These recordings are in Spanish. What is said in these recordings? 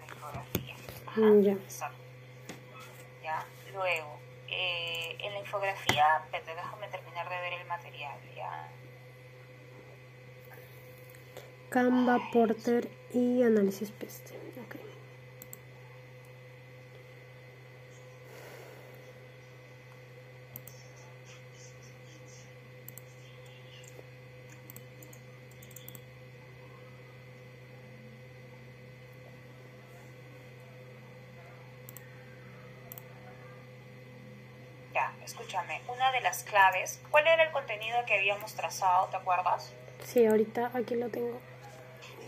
la infografía. Mm, ya. Exacto. Ya, luego, eh, en la infografía, espérate, déjame terminar de ver el material, ya. Canva, Porter y análisis PEST. Ok. Ya, escúchame, una de las claves, ¿cuál era el contenido que habíamos trazado, te acuerdas? Sí, ahorita aquí lo tengo.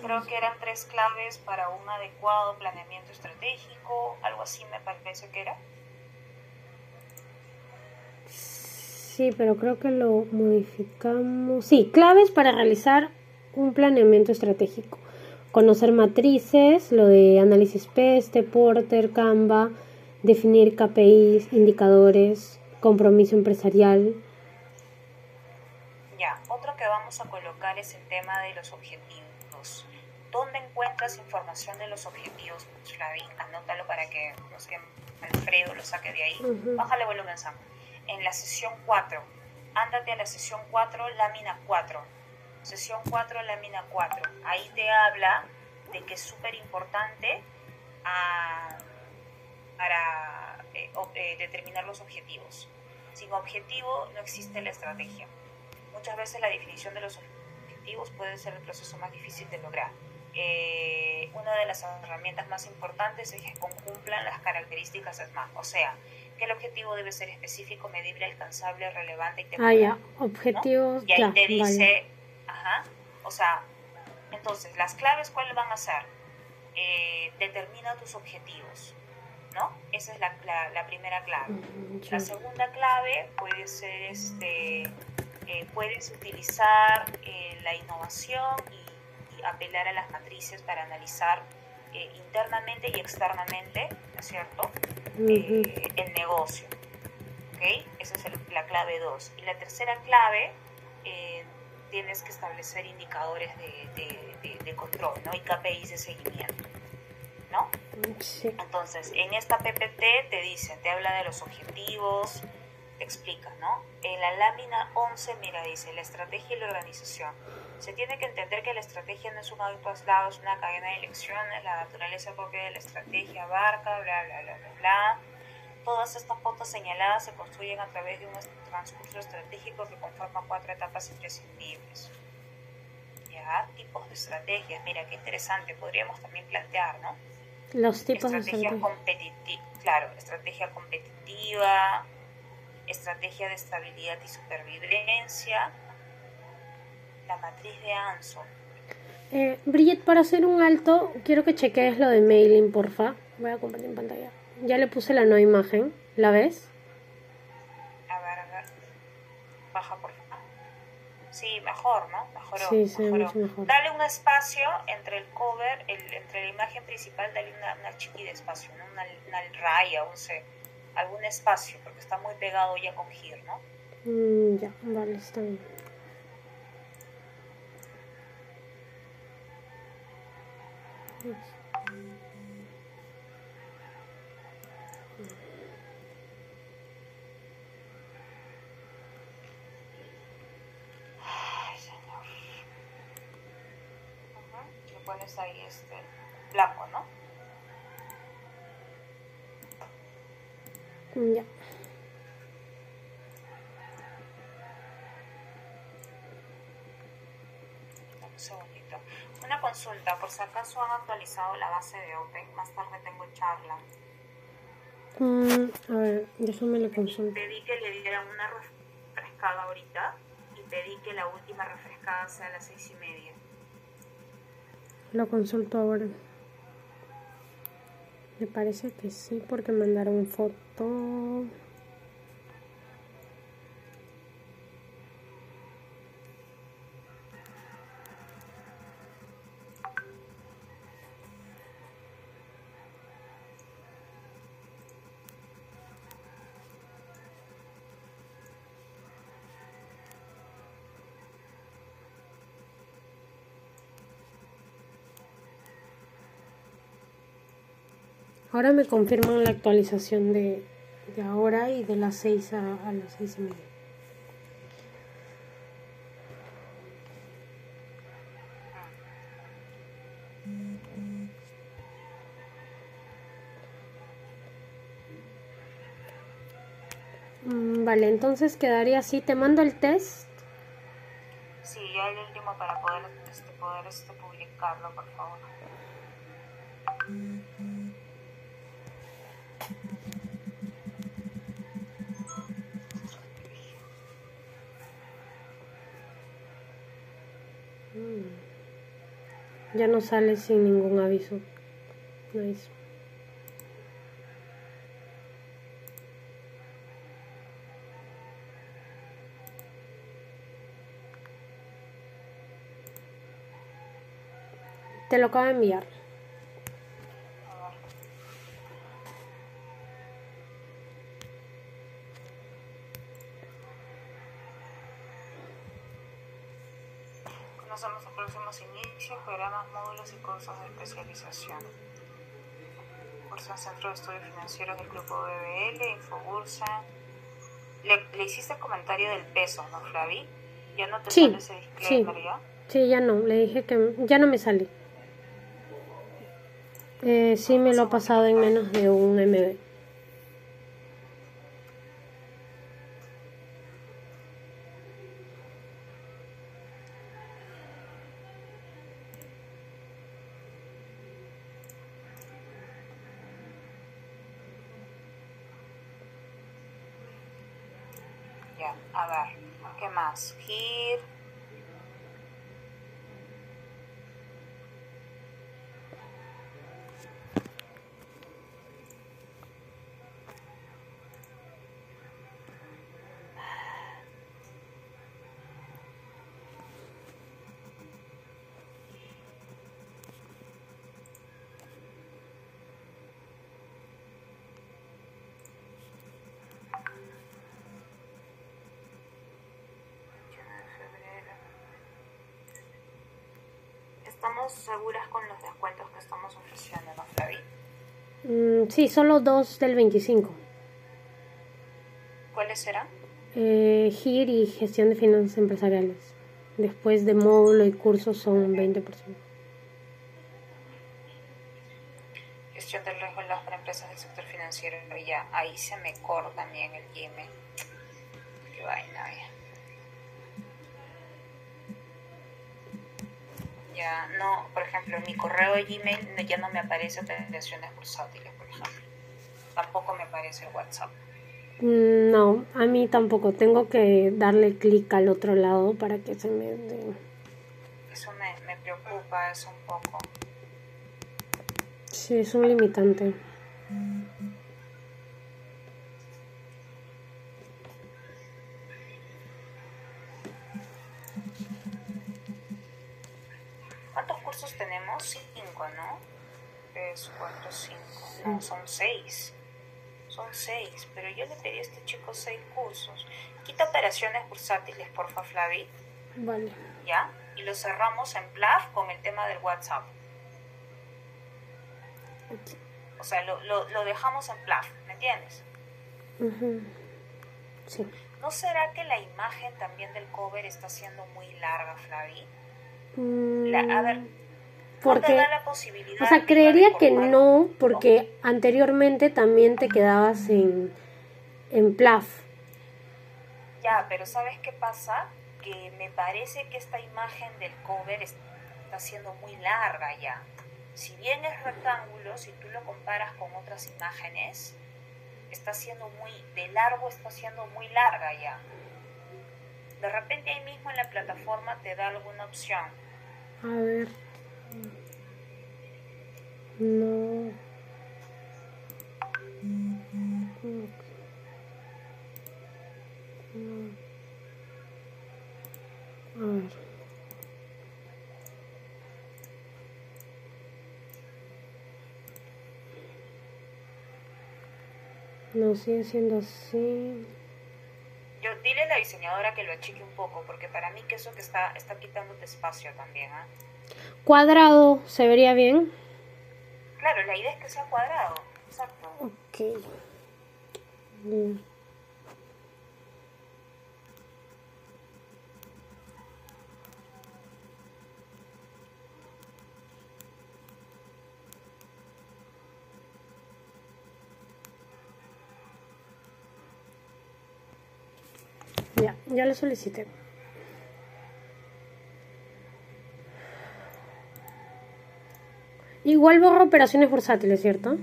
Creo que eran tres claves para un adecuado planeamiento estratégico, algo así me parece que era. Sí, pero creo que lo modificamos. Sí, claves para realizar un planeamiento estratégico. Conocer matrices, lo de análisis PEST, Porter, Canva, definir KPIs, indicadores, compromiso empresarial. Ya, otro que vamos a colocar es el tema de los objetivos. ¿Dónde encuentras información de los objetivos, Flavi? Anótalo para que, no sé, Alfredo lo saque de ahí. Bájale volumen, Sam. En la sesión 4, ándate a la sesión 4, lámina 4. Sesión 4, lámina 4. Ahí te habla de que es súper importante ah, para eh, eh, determinar los objetivos. Sin objetivo no existe la estrategia. Muchas veces la definición de los objetivos puede ser el proceso más difícil de lograr. Eh, una de las herramientas más importantes es que cumplan las características SMART, o sea, que el objetivo debe ser específico, medible, alcanzable, relevante y Ah, temporal. ya. Objetivos. Y ahí ya, te dice, vale. ajá, o sea, entonces, las claves, ¿cuáles van a ser? Eh, determina tus objetivos, ¿no? Esa es la, la- la primera clave. Ujú, La segunda clave puede ser, este, eh, puedes utilizar eh, la innovación y, y apelar a las matrices para analizar eh, internamente y externamente, ¿no es cierto? El negocio. ¿Ok? Esa es el- la clave 2. Y la tercera clave, tienes que establecer indicadores de, de- de- de control, ¿no? Y KPIs de seguimiento, ¿no? Sí. Entonces, en esta PPT te dicen, te habla de los objetivos, te explica, ¿no? En la lámina 11, mira, dice, la estrategia y la organización. Se tiene que entender que la estrategia no es un hábito aislado, es una cadena de elecciones, la naturaleza propia de la estrategia abarca, bla, bla, bla, bla, bla. Todas estas pautas señaladas se construyen a través de un transcurso estratégico que conforma cuatro etapas imprescindibles. Ya, tipos de estrategias, mira, qué interesante, podríamos también plantear, ¿no? Los tipos de estrategia estrategia. competitiva, claro, estrategia competitiva, estrategia de estabilidad y supervivencia, la matriz de Anson. Eh, Bridget, para hacer un alto, quiero que chequees lo de mailing, porfa. Voy a compartir en pantalla. Ya le puse la nueva imagen. ¿La ves? A ver, a ver. Baja por favor. Sí, mejor, ¿no? Mejoró. Sí, sí, mejoró. mucho mejor. Dale un espacio entre el cover, el, entre la imagen principal, dale una, una chiqui de espacio, ¿no? una, una raya, un sé, algún espacio, porque está muy pegado ya con Gir, ¿no? Mm, ya, vale, está bien. Pones ahí este blanco, ¿no? Mm, Ya. Un segundito. Una consulta, por si acaso han actualizado la base de Open, más tarde tengo charla. Mm, a ver, déjame le consulto. Pedí que le dieran una refrescada ahorita y pedí que la última refrescada sea a las seis y media. Lo consulto ahora. Me parece que sí, porque mandaron foto. Ahora me confirman la actualización de, de ahora y de las 6 a, las 6 y media. Mm, Vale, entonces quedaría así. Te mando el test. Sí, ya el último para poder, este, poder este, publicarlo, por favor. Ya no sale sin ningún aviso. Nice. Te lo acabo de enviar. A ver. Conocemos los próximos inicios, y cursos de especialización. Curso en Centro de Estudios Financieros del Grupo BBL, Infobursa. Le, le hiciste comentario del peso, ¿no, Flavi? Ya no te Sí, sale ese disclaimer, sí. ¿ya? Sí, ya no. Le dije que ya no me sale. Eh, sí, me lo ha pasado en menos de un MB. Ya, a ver, ¿qué más? Gir. febrero. Estamos seguras con los descuentos que estamos ofreciendo, ¿no, Flavi? Mm, sí, solo dos del 25. ¿Cuáles serán? Eh, GIR y gestión de finanzas empresariales. Después de módulo y cursos son 20%. Gestión del riesgo en las para empresas del sector financiero. Ya, ahí se me corta también el Gmail. Qué vaina, ya. Ya, no, por ejemplo, en mi correo de Gmail ya no me aparece operaciones bursátiles, por ejemplo. Tampoco me aparece el WhatsApp. Mm, No, a mí tampoco. Tengo que darle clic al otro lado para que se me dé. Eso me, me preocupa, un poco. Sí, es un limitante. ¿Cuántos cursos tenemos? Cinco, ¿no? Tres, cuatro, cinco. No, son seis. Son seis, pero yo le pedí a este chico seis cursos. Quita operaciones bursátiles, porfa, Flavi, Vale. ¿ya? Y lo cerramos en PLAF con el tema del WhatsApp. O sea, lo, lo, lo dejamos en PLAF, ¿me entiendes? Sí. ¿No será que la imagen también del cover está siendo muy larga, Flavi? Mm, La- a ver, ¿no te porque, o sea, creería que no, porque anteriormente también te quedabas en, en PLAF. Ya, pero ¿sabes qué pasa? Que me parece que esta imagen del cover está siendo muy larga ya. Si bien es rectángulo, si tú lo comparas con otras imágenes, está siendo muy, de largo está siendo muy larga ya. De repente ahí mismo en la plataforma te da alguna opción. A ver. No. No. Sigue siendo así. Yo dile a la diseñadora que lo achique un poco, porque para mí que eso que está, está quitándote espacio también, ¿ah? Cuadrado, ¿se vería bien? Claro, la idea es que sea cuadrado. Exacto. Ok. Ya, ya lo solicité. Igual borro operaciones bursátiles, ¿cierto?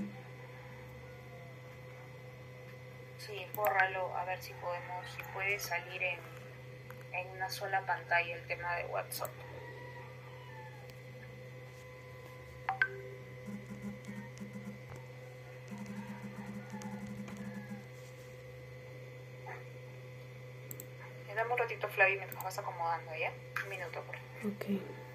Sí, bórralo, a ver si podemos, si puede salir en, en una sola pantalla el tema de WhatsApp. Dame un ratito, Flavio, mientras vas acomodando, ¿ya? Un minuto, por favor. Ok.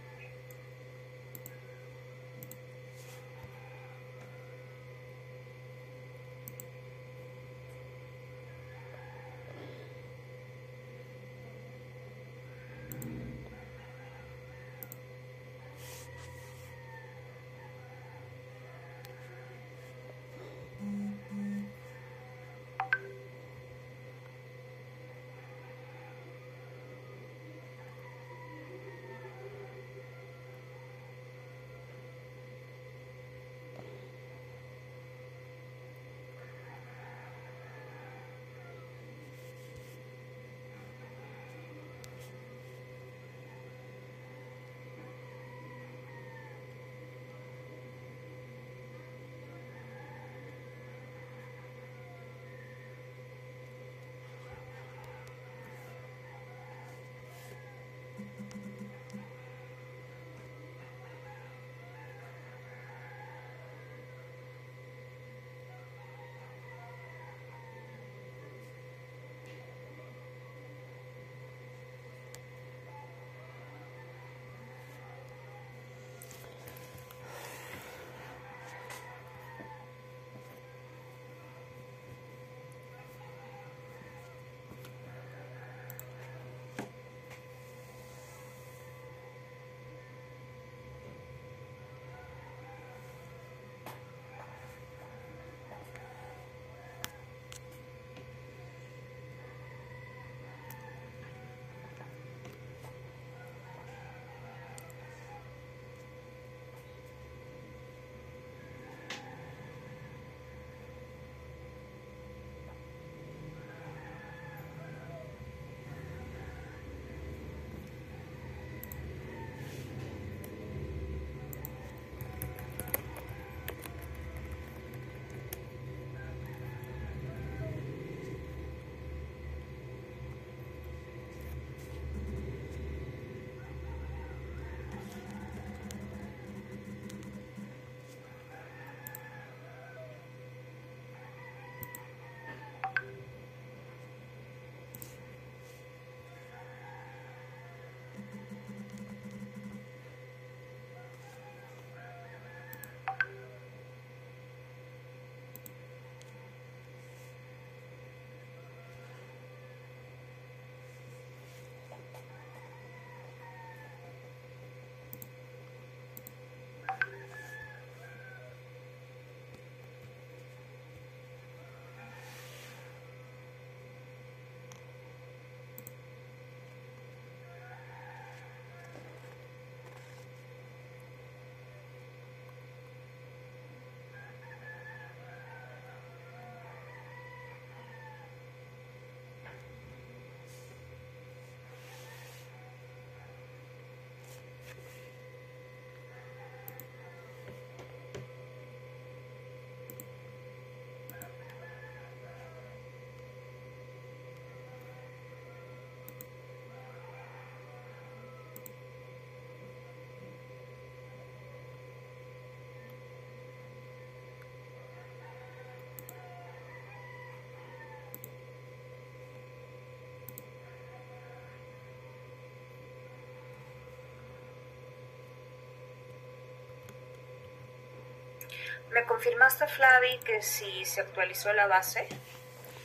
¿Me confirmaste, Flavi, que si se actualizó la base?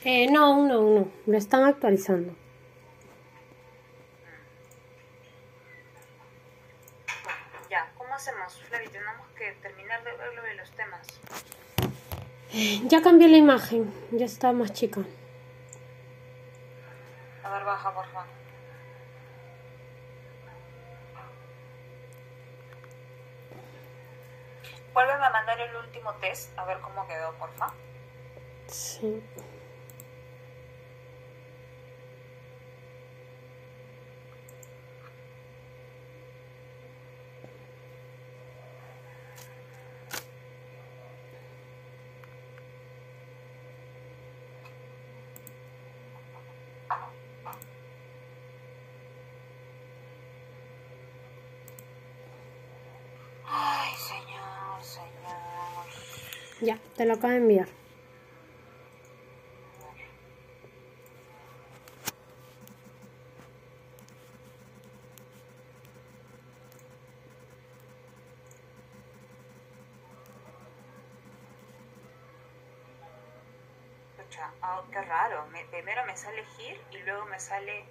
Eh, no, no, no. Lo están actualizando. Ya, ¿cómo hacemos, Flavi? Tenemos que terminar de ver lo de los temas. Ya cambié la imagen, ya está más chica. A ver, baja, por favor. Vuelven a mandar el último test, a ver cómo quedó, porfa. Sí. Ya, te lo acabo de enviar. Ah, qué raro. Me- primero me sale GIR y luego me sale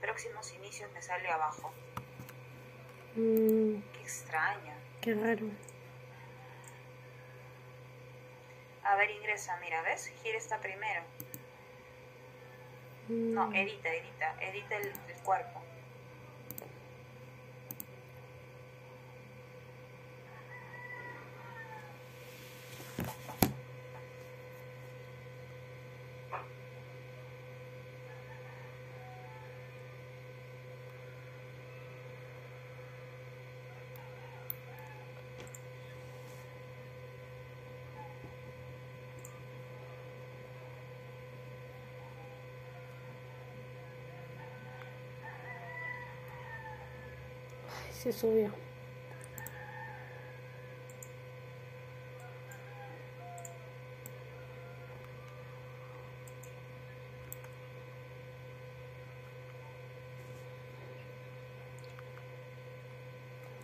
próximos inicios, me sale abajo. Mm, Qué extraño. qué raro. A ver, ingresa, mira, ¿ves? GIR está primero. No, Mm, edita, edita, edita el, el cuerpo. ay, se subió.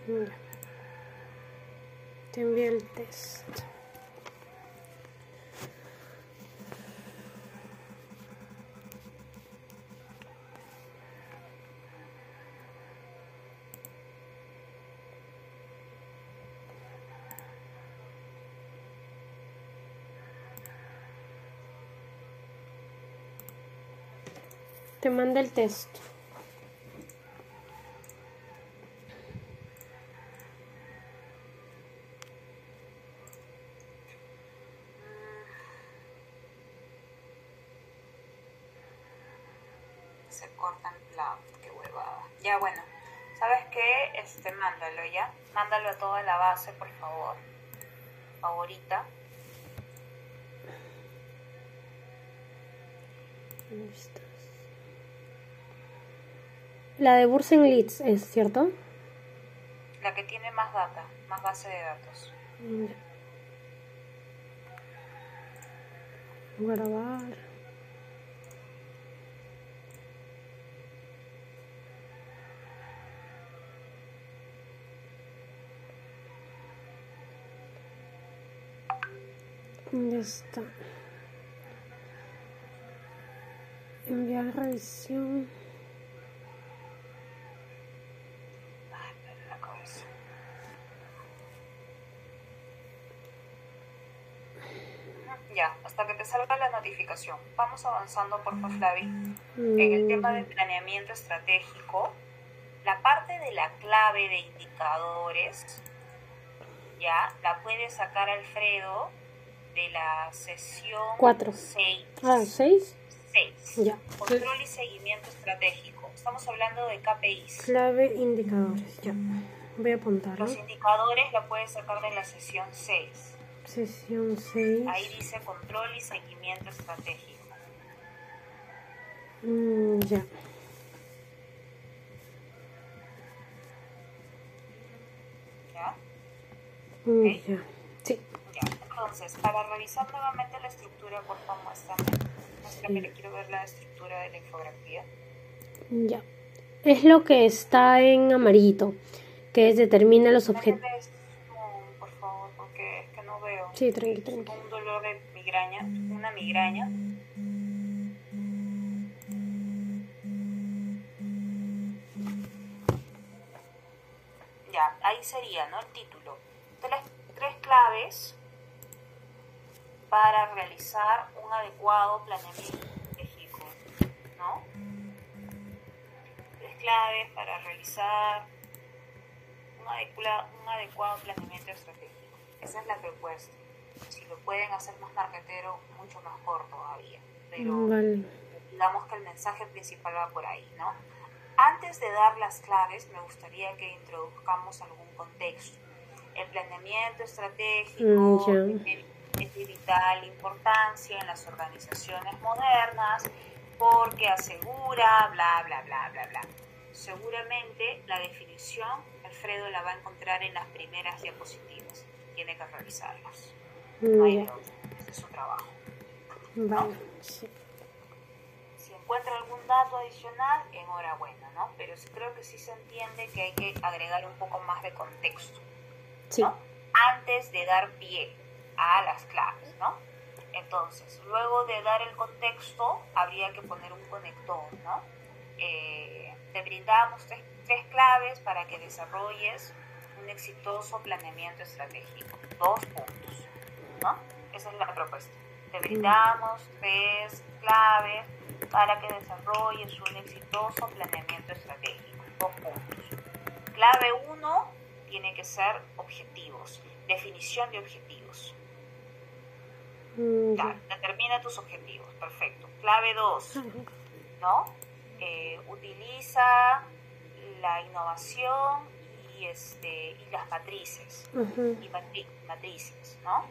Ya. Te envié el test. Te mandé el test. Se cortan la... Qué huevada. Ya, bueno. ¿Sabes qué? Este, mándalo ya. Mándalo a toda la base, por favor. Favorita. Estás. La de Bursen Leads es, ¿cierto? La que tiene más data, más base de datos. Grabar. Ya está. Enviar revisión. Ay, me duele la cabeza. Ya, hasta que te salga la notificación. Vamos avanzando, por favor, Flavi. En el tema de planeamiento estratégico, la parte de la clave de indicadores, ya, la puede sacar Alfredo de la sesión Cuatro. 6. Ah, ¿seis? Ya. Control y seguimiento estratégico. Estamos hablando de KPIs. Clave indicadores. Ya. Voy a apuntarlo. Los indicadores la puedes sacar de la sesión 6. Sesión 6. Ahí dice control y seguimiento estratégico. Mm, ya. ¿Ya? Mm, Ok. ya. Sí. Ya. Entonces, para revisar nuevamente la estructura, por favor, muéstrame. Muéstrame, le quiero ver la estructura de la infografía. Ya. Es lo que está en amarillito, que es determina los objetos. Méteme zoom, por favor, porque es que no veo. Sí, tranqui, tranqui. Un dolor de migraña, una migraña. Ya, ahí sería, ¿no? El título. Las tres claves para realizar un adecuado planeamiento estratégico, ¿no? Tres claves para realizar un, adecuado planeamiento estratégico. Esa es la propuesta. Si lo pueden hacer más marquetero, mucho mejor todavía. Pero digamos que el mensaje principal va por ahí, ¿no? Antes de dar las claves, me gustaría que introduzcamos algún contexto. El planeamiento estratégico mm, es de vital importancia en las organizaciones modernas porque asegura, bla, bla, bla, bla, bla. Seguramente la definición Alfredo la va a encontrar en las primeras diapositivas. Tiene que revisarlas. No hay es su trabajo. sí encuentra algún dato adicional, enhorabuena, ¿no? Pero creo que sí se entiende que hay que agregar un poco más de contexto, ¿no? Antes de dar pie a las claves, ¿no? Entonces, luego de dar el contexto, habría que poner un conector, ¿no? Eh, te brindamos tres, tres claves para que desarrolles un exitoso planeamiento estratégico. Dos puntos, ¿no? Esa es la propuesta. Te brindamos tres claves para que desarrolles un exitoso planeamiento estratégico. Dos puntos. Clave 1 tiene que ser objetivos, definición de objetivos. Mm, determina tus objetivos, perfecto. Clave 2, ¿no? Eh, utiliza la innovación y, este, y las matrices, y matrices, ¿no?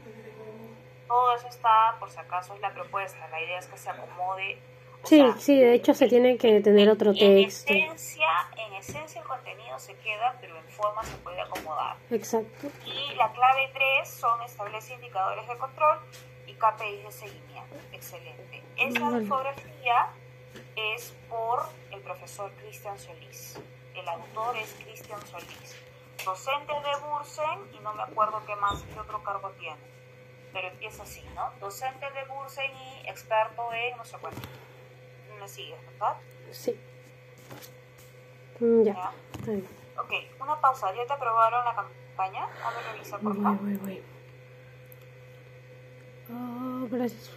Todo eso está, por si acaso es la propuesta, la idea es que se acomode Sí, sí, de hecho se tiene que tener otro texto. En esencia, en esencia el contenido se queda, pero en forma se puede acomodar. Exacto. Y la clave 3 son establece indicadores de control y KPIs de seguimiento. Excelente. Esa infografía es por el profesor Cristian Solís. El autor es Cristian Solís. Docente de Bursen y no me acuerdo qué más, qué otro cargo tiene. Pero empieza así, ¿no? Docente de Bursen y experto en no sé cuánto me sigues, ¿verdad? Sí. Mm, ya. ¿Ya? Ok, una pausa. ¿Ya te aprobaron la campaña? Dame revisa, por favor. Voy, voy, voy. Oh, gracias.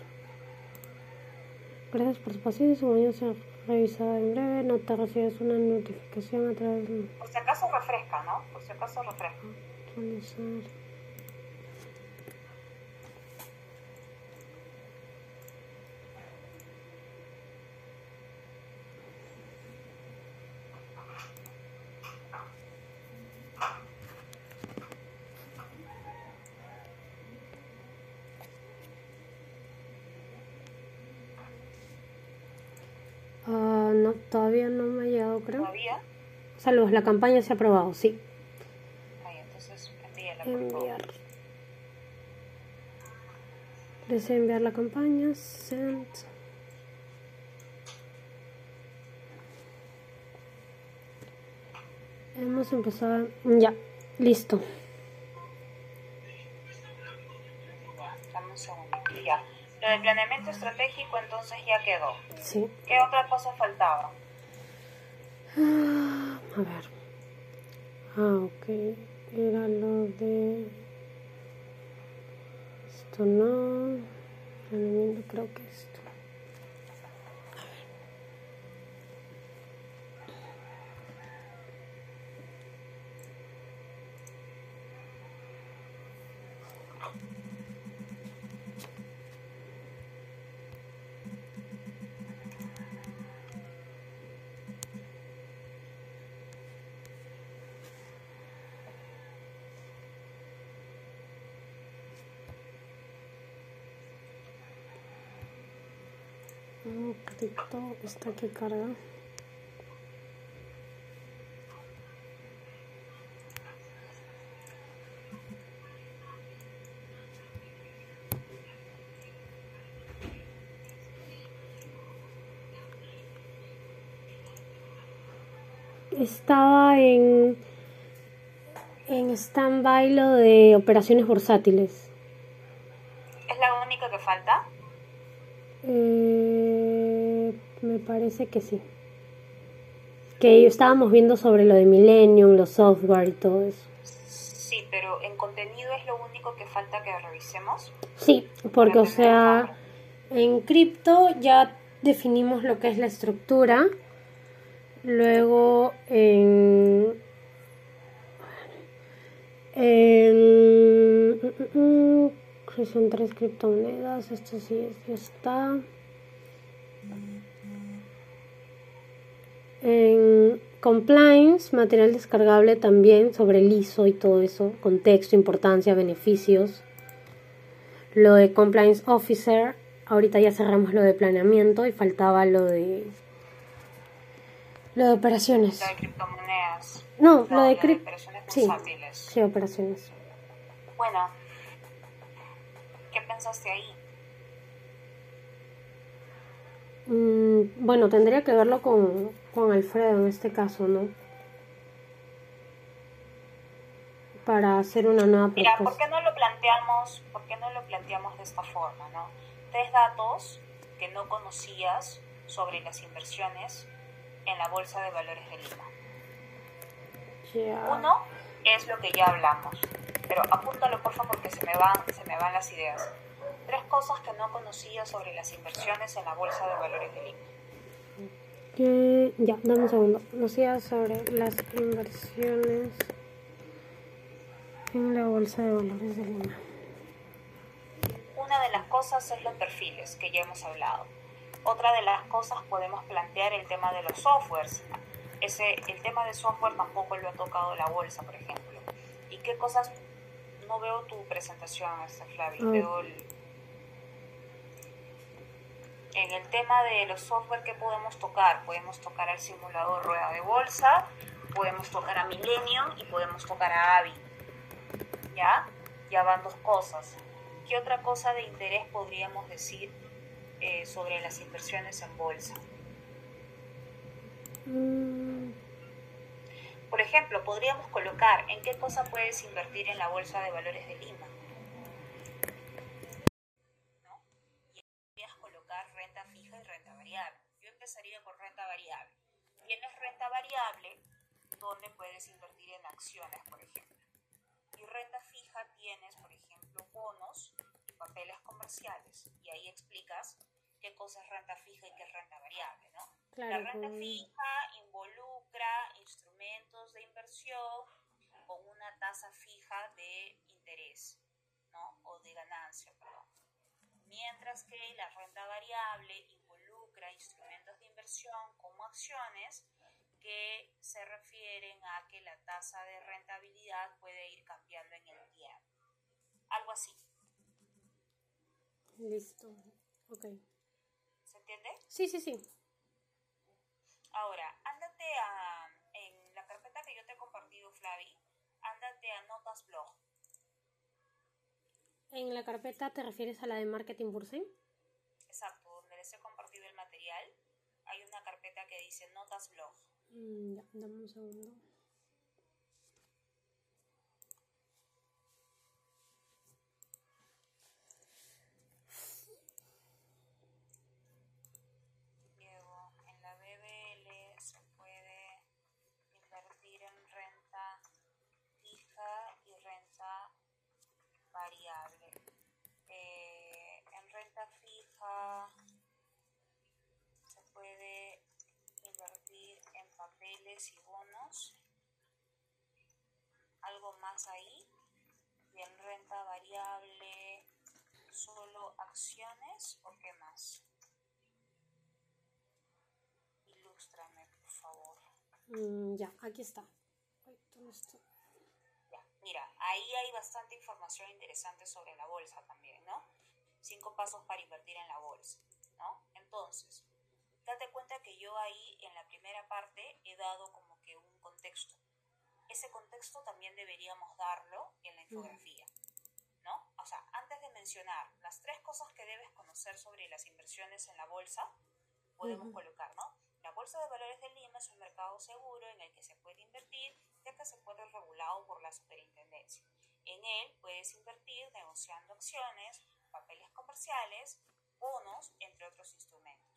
Gracias por su paciencia. Su mañana se revisada en breve. No te recibes una notificación a través de... Por si acaso refresca, ¿no? Por si acaso refresca. Actualizar. Todavía no me ha llegado, creo. ¿Todavía? Saludos, la campaña se ha aprobado, sí. Ahí, entonces envíala, por Enviar. Deseo enviar la campaña. Send. Hemos empezado. Ya, listo. Dame un segundo. Ya. Lo del planeamiento estratégico entonces ya quedó. Sí. ¿Qué otra cosa faltaba? Ah, a ver. Ah, ok. Era lo de... Esto no. Planeamiento creo que esto. Un poquito está aquí carga estaba en en stand-by lo de operaciones bursátiles. ¿Es la única que falta? Eh, me parece que sí. Que estábamos viendo sobre lo de Millennium, los software y todo eso. Sí, pero en contenido es lo único que falta que revisemos. Sí, porque o sea, en cripto ya definimos lo que es la estructura. Luego en, en mm, mm, mm, son tres criptomonedas, esto sí ya está. En compliance, material descargable también sobre el ISO y todo eso, contexto, importancia, beneficios. Lo de compliance officer, ahorita ya cerramos lo de planeamiento y faltaba lo de lo de operaciones. Lo de criptomonedas. No, lo de operaciones sí, sí, operaciones. Bueno, ¿qué pensaste ahí? Mm, bueno, tendría que verlo con, con Alfredo en este caso, ¿no? Para hacer una nueva propuesta. Mira, ¿por qué no lo planteamos, por qué no lo planteamos de esta forma, no? Tres datos que no conocías sobre las inversiones en la Bolsa de Valores de Lima. Uno es lo que ya hablamos, pero apúntalo por favor porque se me van, se me van las ideas. Tres cosas que no conocía sobre las inversiones en la Bolsa de Valores de Lima. Que, ya, dame un segundo. Conocía sobre las inversiones en la Bolsa de Valores de Lima. Una de las cosas es los perfiles, que ya hemos hablado. Otra de las cosas podemos plantear el tema de los softwares. Ese, el tema de software tampoco lo ha tocado la bolsa, por ejemplo. ¿Y qué cosas? No veo tu presentación, Flavio. Ah. Veo el, en el tema de los software que podemos tocar, podemos tocar al simulador rueda de bolsa, podemos tocar a Millennium y podemos tocar a Avi. ¿Ya? Ya van dos cosas. ¿Qué otra cosa de interés podríamos decir eh, sobre las inversiones en bolsa? Mm. Por ejemplo, podríamos colocar en qué cosa puedes invertir en la Bolsa de Valores de Lima. empezaría con renta variable. Tienes renta variable donde puedes invertir en acciones, por ejemplo. Y renta fija tienes, por ejemplo, bonos y papeles comerciales. Y ahí explicas qué cosa es renta fija y qué es renta variable, ¿no? La renta fija involucra instrumentos de inversión con una tasa fija de interés, ¿no? O de ganancia, perdón. Mientras que la renta variable instrumentos de inversión como acciones que se refieren a que la tasa de rentabilidad puede ir cambiando en el tiempo. Algo así. Listo. Ok. ¿Se entiende? Sí, sí, sí. Ahora, ándate a, en la carpeta que yo te he compartido, Flavi, ándate a Notas Blog. ¿En la carpeta te refieres a la de Marketing Bursen? Exacto he compartido el material, hay una carpeta que dice Notas Blog. Mm, dame un segundo. Luego, en la BBL se puede invertir en renta fija y renta variable. Eh, en renta fija puede invertir en papeles y bonos, algo más ahí, y en renta variable, solo acciones o qué más. Ilústrame, por favor. Mm, ya, aquí está. Ya, mira, ahí hay bastante información interesante sobre la bolsa también, ¿no? Cinco pasos para invertir en la bolsa, ¿no? Entonces, date cuenta que yo ahí en la primera parte he dado como que un contexto. Ese contexto también deberíamos darlo en la infografía, ¿no? O sea, antes de mencionar las tres cosas que debes conocer sobre las inversiones en la bolsa, podemos colocar, ¿no? La Bolsa de Valores de Lima es un mercado seguro en el que se puede invertir, ya que se puede regulado por la superintendencia. En él puedes invertir negociando acciones, papeles comerciales, bonos, entre otros instrumentos.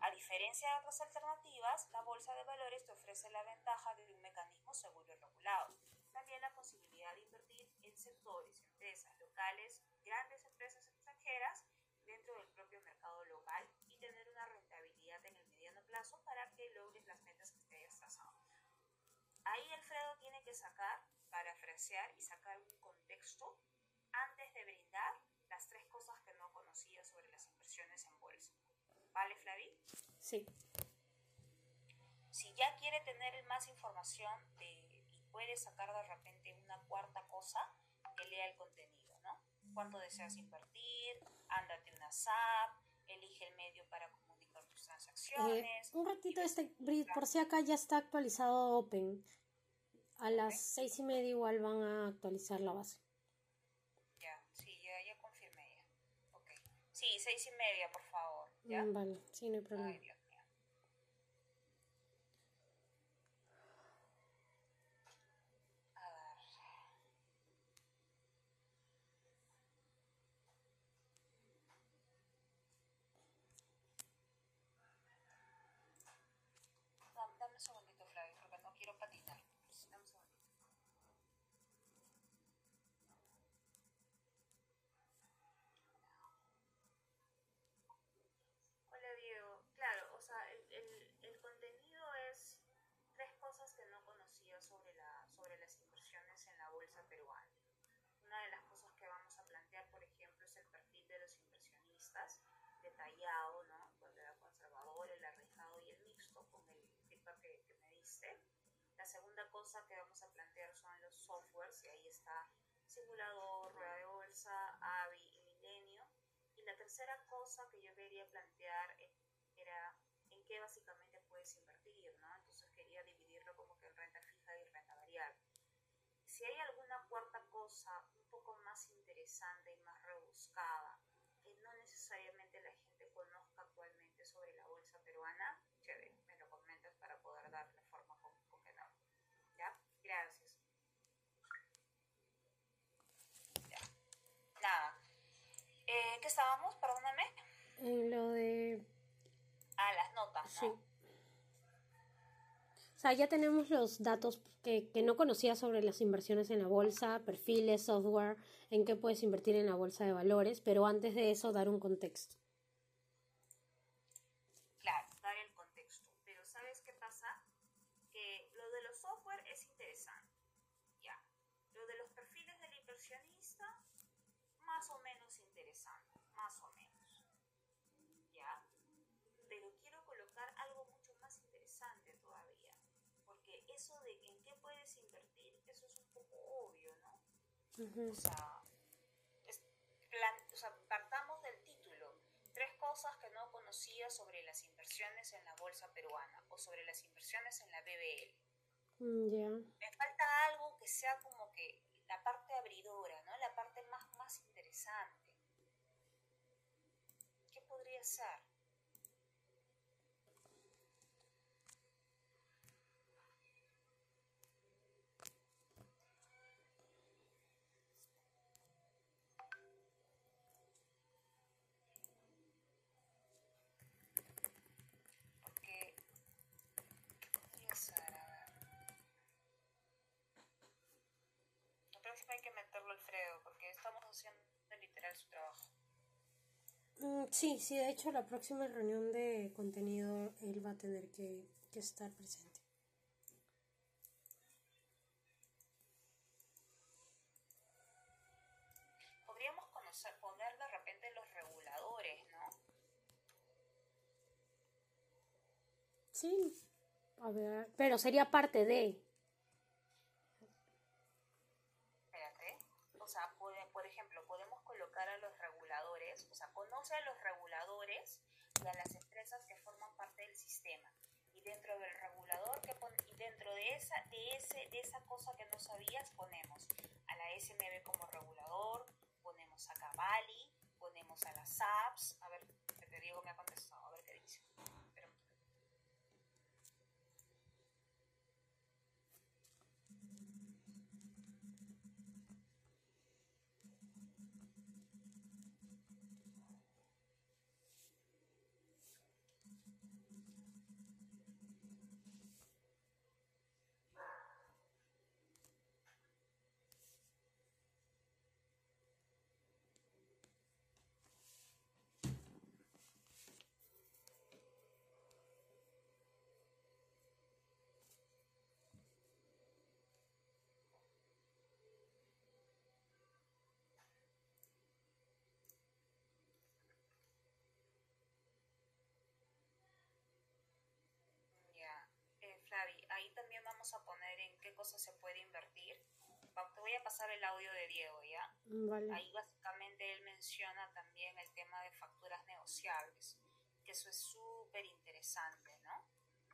A diferencia de otras alternativas, la bolsa de valores te ofrece la ventaja de un mecanismo seguro y regulado. también la posibilidad de invertir en sectores, empresas locales, grandes empresas extranjeras dentro del propio mercado local y tener una rentabilidad en el mediano plazo para que logres las metas que te hayas trazado. Ahí Alfredo tiene que sacar, parafrasear y sacar un contexto antes de brindar las tres cosas que no conocía sobre las inversiones en bolsa. ¿Vale, Flavi? Sí. Si ya quiere tener más información de, y puede sacar de repente una cuarta cosa, que lea el contenido, ¿no? Cuánto deseas invertir, ándate una SAP, elige el medio para comunicar tus transacciones. Eh, un ratito, este, por si acá ya está actualizado Open. A las seis y media igual van a actualizar la base. Ya, sí, ya, ya confirmé ya. Ok. Sí, seis y media, por favor. ¿Ya? Vale, sí, no hay problema. Ay, Dios mío. A ver. Dame, dame un segundito, Flavio, porque no quiero patinar. Dame un segundito. Hola Diego, claro, o sea, el, el, el contenido es tres cosas que no conocía sobre, la, sobre las inversiones en la bolsa peruana. Una de las cosas que vamos a plantear, por ejemplo, es el perfil de los inversionistas, detallado, ¿no? Con el conservador, el arriesgado y el mixto, con el feedback que, que me diste. La segunda cosa que vamos a plantear son los softwares, y ahí está Simulador, Rueda de Bolsa, AVI y Milenio. Y la tercera cosa que yo quería plantear e- era en qué básicamente puedes invertir, ¿no? Entonces quería dividirlo como que en renta fija y renta variable. Si hay alguna cuarta cosa un poco más interesante y más rebuscada, que no necesariamente la gente conozca actualmente sobre la bolsa peruana, chévere, me lo comentas para poder dar la forma con, con que no. ¿Ya? Gracias. Ya. Nada. Eh, ¿Qué estábamos? Perdóname. En lo de... Ah, las notas, Sí. ¿no? O sea, ya tenemos los datos que, que no conocía sobre las inversiones en la bolsa, perfiles, software, en qué puedes invertir en la bolsa de valores, pero antes de eso dar un contexto. Claro, dar el contexto. Pero ¿sabes qué pasa? Que lo de los software es interesante. Ya. Lo de los perfiles del inversionista, más o menos interesante. Más o menos. Ya. Pero quiero colocar algo mucho más interesante todavía. Porque eso de en qué puedes invertir, eso es un poco obvio, ¿no? O sea, es- plan- o sea, partamos del título. Tres cosas que no conocía sobre las inversiones en la bolsa peruana o sobre las inversiones en la BBL. Mm, Ya. Me falta algo que sea como que la parte abridora, ¿no? La parte más, más interesante. ¿Qué podría ser? Porque, ¿qué podría ser? A ver. La próxima hay que meterlo Alfredo, porque estamos haciendo literal su trabajo. Mm, sí, sí, de hecho la próxima reunión de contenido él va a tener que, que estar presente. Podríamos conocer, poner de repente los reguladores, ¿no? Sí, a ver, pero sería parte de... Espérate. O sea, puede- por ejemplo, a los reguladores, o sea, conoce a los reguladores y a las empresas que forman parte del sistema. Y dentro del regulador, que pon- y dentro de esa, de, ese, de esa cosa que no sabías, ponemos a la SMB como regulador, ponemos a Cavalli, ponemos a las SAPs. A ver, Diego me ha contestado, a ver qué dice. Vamos a poner en qué cosas se puede invertir. Te voy a pasar el audio de Diego, ¿ya? Vale. Ahí básicamente él menciona también el tema de facturas negociables, que eso es súper interesante, ¿no?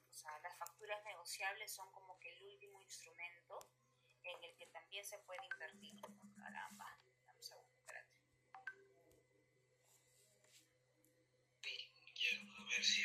O sea, las facturas negociables son como que el último instrumento en el que también se puede invertir. Caramba, dame un segundo, espérate. Sí, ya, a ver si...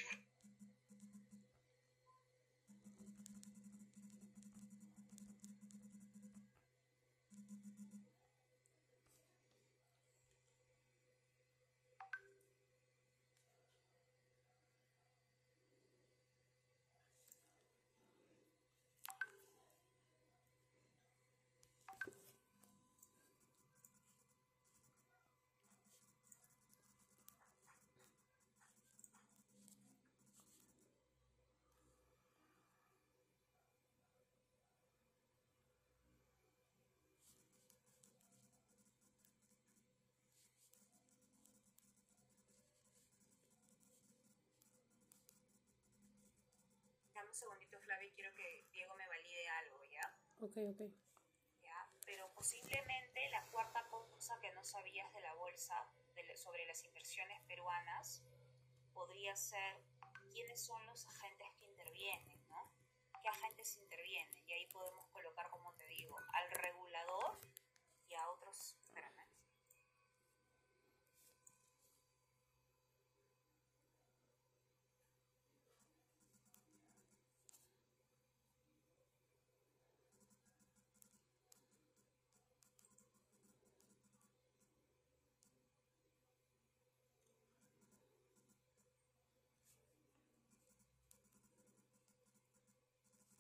un segundito, Flavia, quiero que Diego me valide algo, ¿ya? Ok, ok. ¿Ya? Pero posiblemente la cuarta cosa que no sabías de la bolsa de, sobre las inversiones peruanas podría ser quiénes son los agentes que intervienen, ¿no? ¿Qué agentes intervienen? Y ahí podemos colocar, como te digo, al regulador y a otros... Espérame.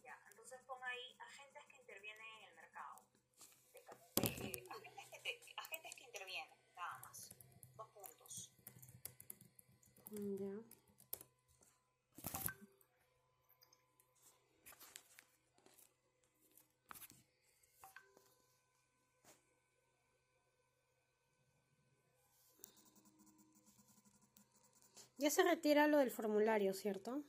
Ya, entonces pon ahí agentes que intervienen en el mercado. De ca- de- agentes, que te- agentes que intervienen, nada más. Dos puntos. Mm, Ya. Ya se retira lo del formulario, ¿cierto?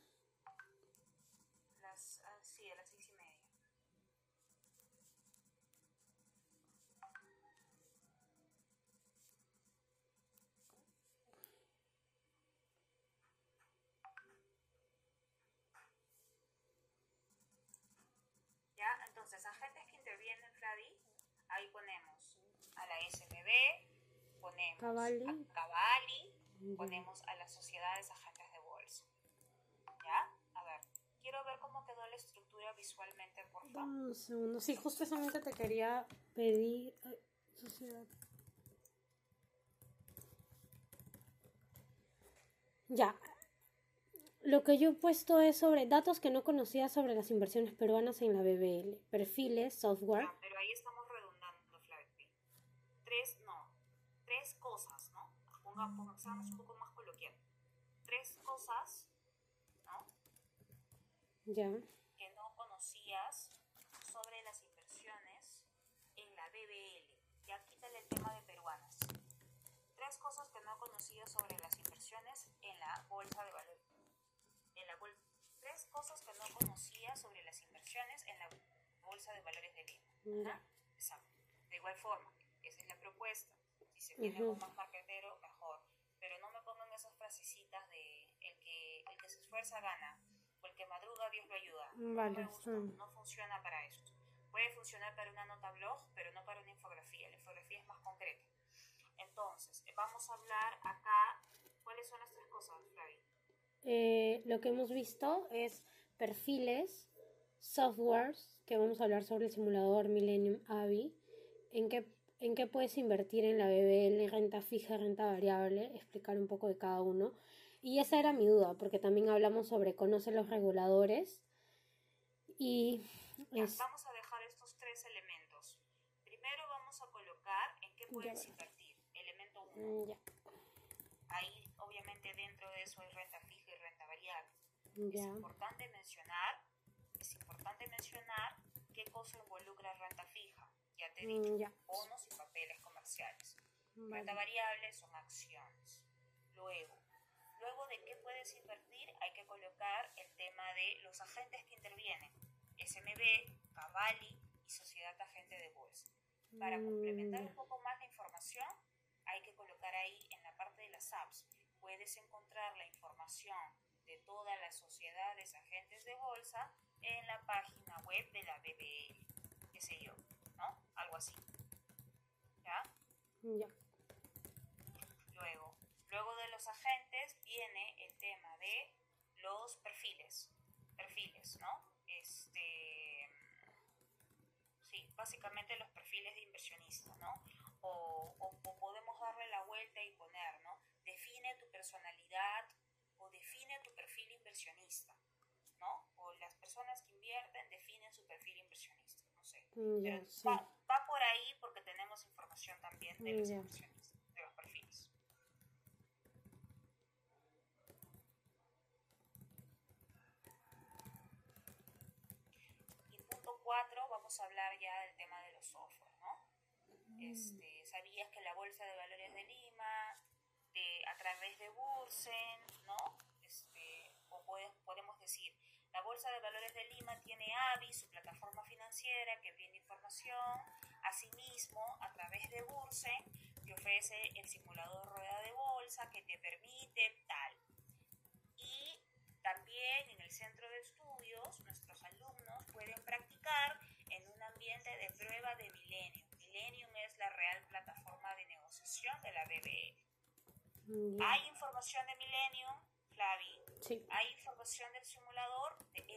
Ahí ponemos a la SMB, ponemos Cavalli. a Cavalli, ponemos a las sociedades agentes de bolsa. ¿Ya? A ver, quiero ver cómo quedó la estructura visualmente, por favor. Dame un segundo. Sí, justamente te quería pedir. ay, sociedad. Ya. Lo que yo he puesto es sobre datos que no conocía sobre las inversiones peruanas en la BBL. Perfiles, software. Ya, pero ahí Flavi. Tres, no, tres cosas, ¿no? Ponga, ponga, seamos un poco más coloquial. Tres cosas, ¿no? Ya. que no conocías sobre las inversiones en la BBL. Ya quítale el tema de peruanas. Tres cosas que no conocías sobre las inversiones en la bolsa de valores. En la bol- Tres cosas que no conocías sobre las inversiones en la bolsa de valores de Lima. Exacto. De igual forma, propuesta. Si se algo Ujú. más marquetero, mejor. Pero no me pongan esas frasecitas de el que, el que se esfuerza gana, o el que madruga Dios lo ayuda. No Vale, me gusta, no funciona para esto. Puede funcionar para una nota blog, pero no para una infografía. La infografía es más concreta. Entonces, eh, vamos a hablar acá. ¿Cuáles son las tres cosas, Flavi? Eh, lo que hemos visto es perfiles, softwares, que vamos a hablar sobre el simulador Millennium AVI, en qué, en qué puedes invertir en la BBL, renta fija, renta variable, explicar un poco de cada uno. Y esa era mi duda, porque también hablamos sobre conocer los reguladores y Ya, es, Vamos a dejar estos tres elementos. Primero vamos a colocar en qué puedes Ya. invertir. Elemento 1. mm, ya, Ahí, obviamente, dentro de eso hay renta fija y renta variable. Es ya, importante mencionar, es importante mencionar qué cosa involucra renta fija. Ya te he Mm, dicho, ya. bonos y papeles comerciales. Vale. Renta variable son acciones. Luego, luego de qué puedes invertir, hay que colocar el tema de los agentes que intervienen. SMB, Cavalli y Sociedad Agente de Bolsa. Para Mm, complementar un poco más la información, hay que colocar ahí en la parte de las apps. Puedes encontrar la información de todas las sociedades agentes de bolsa en la página web de la BBL, qué sé yo. Algo así. ¿Ya? Ya. Luego, luego de los agentes viene el tema de los perfiles. Perfiles, ¿no? Este. Sí, básicamente los perfiles de inversionista, ¿no? O, o- o podemos darle la vuelta y poner, ¿no? Define tu personalidad o define tu perfil inversionista, ¿no? O las personas que invierten definen su perfil inversionista, no sé. Mm, Pero sí. va, va por ahí porque tenemos información también de Ya. inversionistas, de los perfiles. Y punto cuatro, vamos a hablar ya del tema de los software, ¿no? Este, ¿Sabías que la Bolsa de Valores de Lima, de, a través de Bursen, ¿no? Este, o podemos decir, la Bolsa de Valores de Lima tiene AVI, su plataforma financiera que brinda información. Asimismo, a través de Bursen, te ofrece el simulador rueda de bolsa que te permite tal. Y también en el centro de estudios nuestros alumnos pueden practicar en un ambiente de prueba de Millennium. Millennium es la real plataforma de negociación de la BBL. Ya. Hay información de Millennium, Flavi. Sí. Hay información del simulador.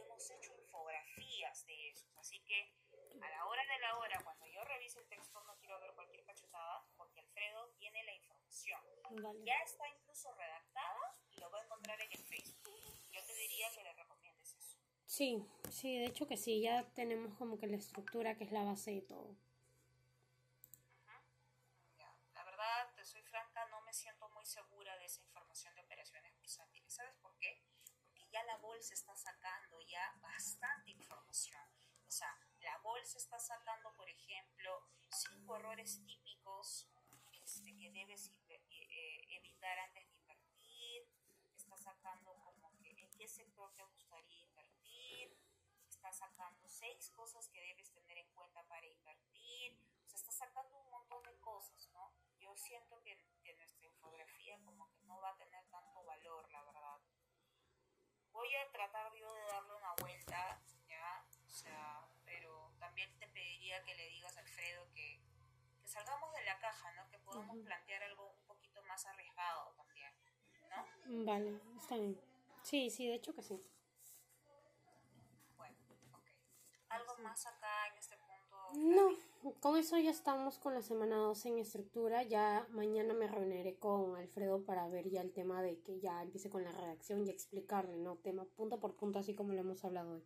Hemos hecho infografías de eso. Así que a la hora de la hora, cuando yo revise el texto, no quiero ver cualquier cachetada, porque Alfredo tiene la información. Vale. Ya está incluso redactada y lo va a encontrar en el Facebook. Yo te diría que le recomiendes eso. Sí, sí, de hecho que sí, ya tenemos como que la estructura que es la base de todo. Ya, La verdad, te soy franca, no me siento muy segura de esa información de operaciones bursátiles. ¿Sabes por qué? Porque ya la bolsa está sacando ya bastante información. O sea, la bolsa está sacando, por ejemplo, cinco errores típicos este, que debes inve- eh, evitar antes de invertir. Está sacando como que en qué sector te gustaría invertir. Está sacando seis cosas que debes tener en cuenta para invertir. O sea, está sacando un montón de cosas, ¿no? Yo siento que, Voy a tratar yo de darle una vuelta, ¿ya? O sea, pero también te pediría que le digas a Alfredo que, que salgamos de la caja, ¿no? Que podamos plantear algo un poquito más arriesgado también, ¿no? Vale, está bien. Sí, sí, de hecho que sí. Bueno, ok. ¿Algo más acá en este punto? No, con eso ya estamos con la semana 12 en estructura. Ya mañana me reuniré con Alfredo para ver ya el tema de que ya empiece con la redacción y explicarle, ¿no? Tema punto por punto, así como lo hemos hablado hoy.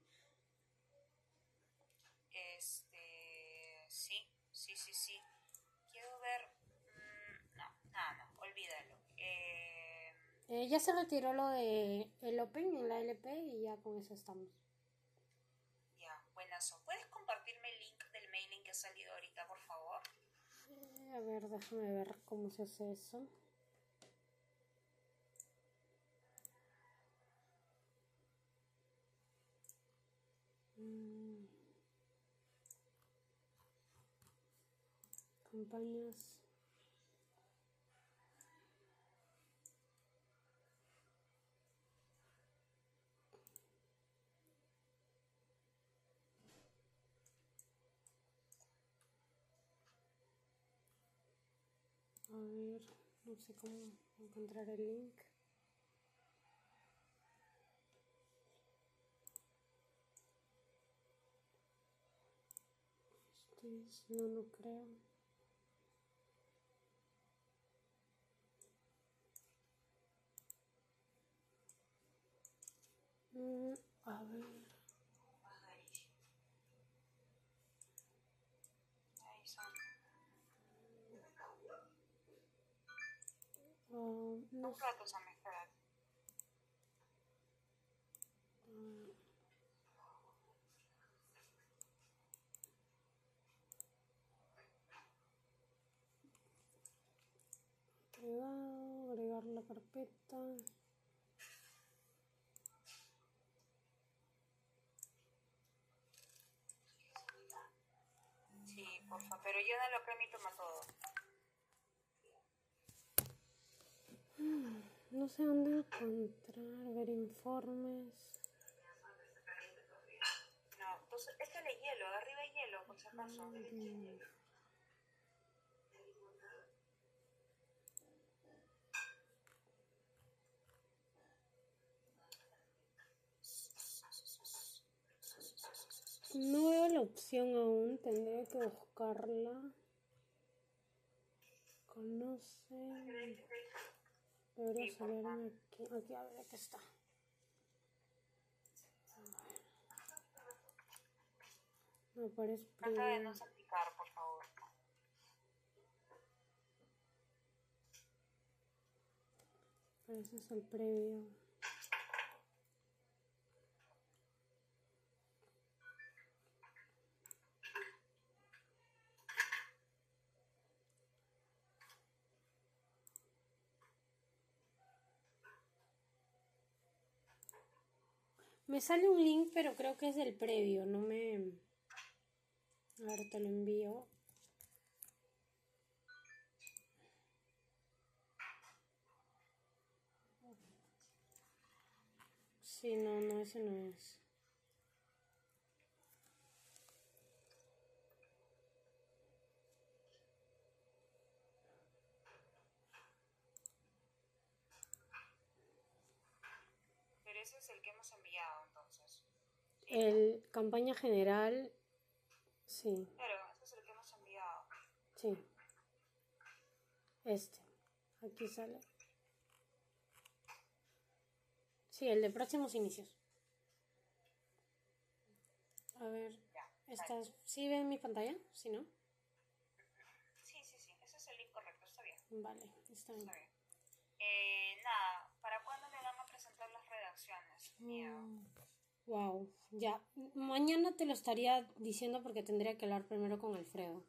Este, sí, sí, sí, sí. Quiero ver... mm, no, no, olvídalo. Eh, Eh, ya se retiró lo de el Open en la LP y ya con eso estamos. ya, buenazo. ¿Puedes compartirme el link del mailing que ha salido ahorita, por favor? Eh, a ver, déjame ver cómo se hace eso. Mm. Campañas. A ver, no sé cómo encontrar el link. Este es- no, no creo. No platos a mejorar. Agregar, agregar la carpeta. Sí, porfa, pero yo no lo permito más todo. No sé dónde encontrar, ver informes. No, entonces, échale hielo, de arriba hay hielo, por si acaso. No veo la opción aún, tendría que buscarla. Conoce. Debería Sí, salirme aquí. Aquí, a ver, aquí está. A ver. No aparece Trata de no salpicar, por favor. Pero ese es el previo. Me sale un link, pero creo que es del previo, no me... A ver, te lo envío. Sí, no, no, ese no es. Pero ese es el que hemos enviado, entonces. El campaña general, sí, Claro, ese es el que hemos enviado. sí. Este, aquí sale. Sí, el de próximos inicios. A ver, Ya. ¿estás, ¿sí ven mi pantalla? ¿Sí, no? Sí, sí, sí, ese es el link correcto, está bien. Vale, está bien. Está bien. Eh, nada, ¿para cuándo le van a presentar las redacciones? Miedo. Wow, ya. Mañana te lo estaría diciendo porque tendría que hablar primero con Alfredo.